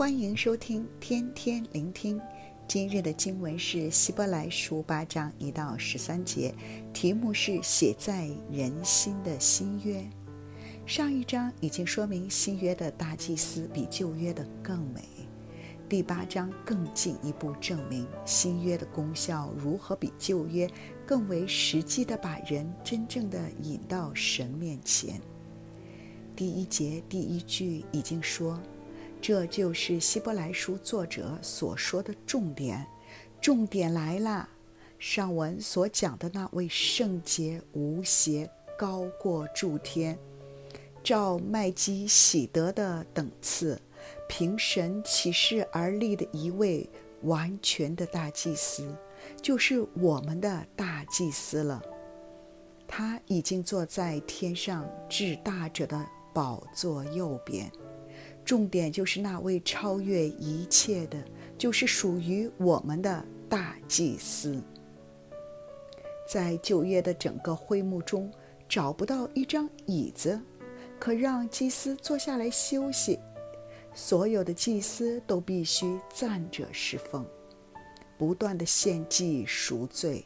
欢迎收听天天聆听。今日的经文是希伯来书八章一到十三节，题目是写在人心的新约。上一章已经说明新约的大祭司比旧约的更美，第八章更进一步证明新约的功效如何比旧约更为实际的把人真正的引到神面前。第一节第一句已经说。这就是希伯来书作者所说的重点，重点来了。上文所讲的那位圣洁无邪、高过诸天、照麦基洗德的等次、凭神启示而立的一位完全的大祭司，就是我们的大祭司了。他已经坐在天上至大者的宝座右边。重点就是那位超越一切的，就是属于我们的大祭司。在旧约的整个会幕中，找不到一张椅子，可让祭司坐下来休息。所有的祭司都必须站着侍奉，不断地献祭赎罪，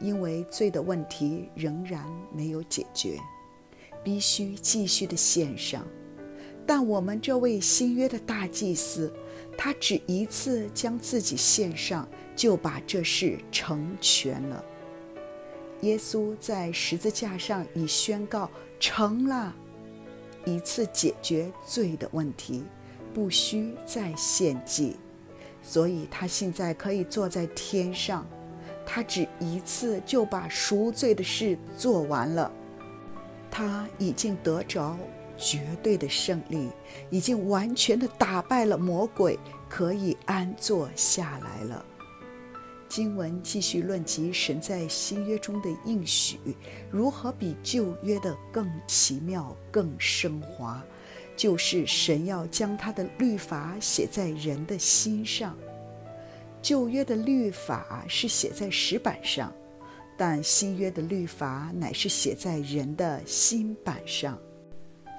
因为罪的问题仍然没有解决，必须继续地献上。但我们这位新约的大祭司，他只一次将自己献上，就把这事成全了。耶稣在十字架上已宣告成了，一次解决罪的问题，不需再献祭，所以他现在可以坐在天上，他只一次就把赎罪的事做完了，他已经得着。绝对的胜利已经完全的打败了魔鬼，可以安坐下来了。经文继续论及神在新约中的应许，如何比旧约的更奇妙、更升华，就是神要将他的律法写在人的心上。旧约的律法是写在石板上，但新约的律法乃是写在人的心板上。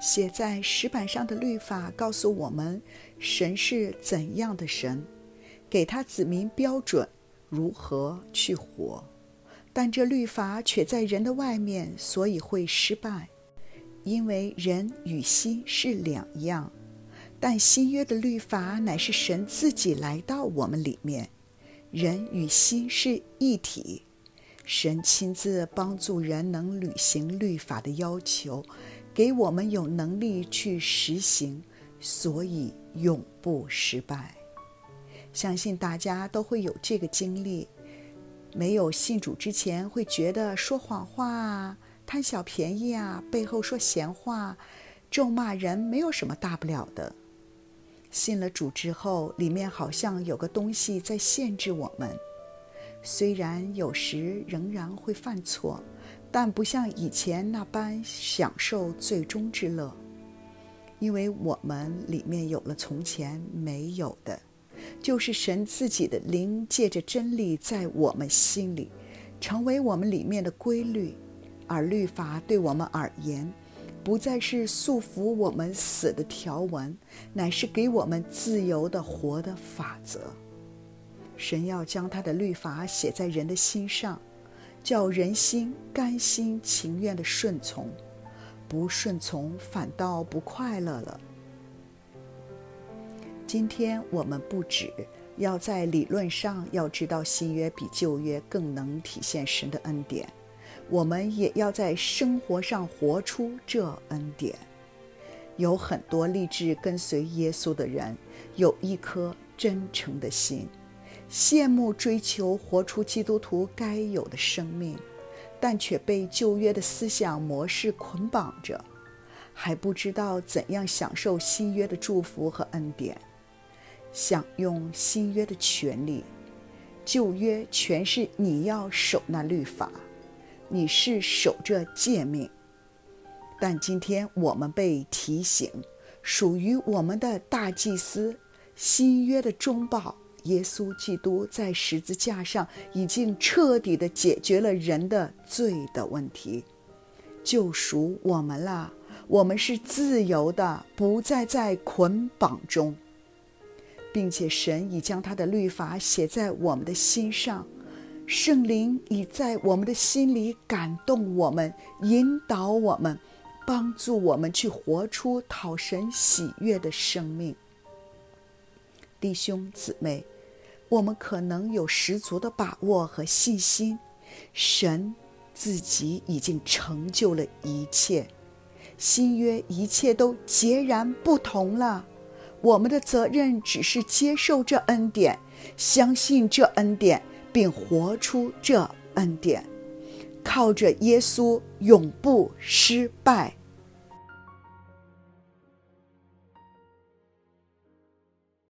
写在石板上的律法告诉我们，神是怎样的神，给他子民标准如何去活。但这律法却在人的外面，所以会失败，因为人与心是两样。但新约的律法乃是神自己来到我们里面，人与心是一体。神亲自帮助人能履行律法的要求。给我们有能力去实行，所以永不失败。相信大家都会有这个经历。没有信主之前，会觉得说谎话、贪小便宜啊、背后说闲话、咒骂人没有什么大不了的。信了主之后，里面好像有个东西在限制我们。虽然有时仍然会犯错。但不像以前那般享受最终之乐，因为我们里面有了从前没有的，就是神自己的灵借着真理在我们心里，成为我们里面的规律，而律法对我们而言，不再是束缚我们死的条文，乃是给我们自由的活的法则。神要将他的律法写在人的心上。叫人心甘心情愿的顺从，不顺从反倒不快乐了。今天我们不止要在理论上要知道新约比旧约更能体现神的恩典，我们也要在生活上活出这恩典。有很多立志跟随耶稣的人，有一颗真诚的心。羡慕追求活出基督徒该有的生命，但却被旧约的思想模式捆绑着，还不知道怎样享受新约的祝福和恩典，享用新约的权利。旧约全是你要守那律法，你是守着诫命。但今天我们被提醒，属于我们的大祭司，新约的中保。耶稣基督在十字架上已经彻底地解决了人的罪的问题，救赎我们了。我们是自由的，不再在捆绑中。并且神已将他的律法写在我们的心上，圣灵已在我们的心里感动我们，引导我们，帮助我们去活出讨神喜悦的生命。弟兄姊妹，我们可能有十足的把握和信心，神自己已经成就了一切，新约一切都截然不同了。我们的责任只是接受这恩典，相信这恩典，并活出这恩典，靠着耶稣永不失败。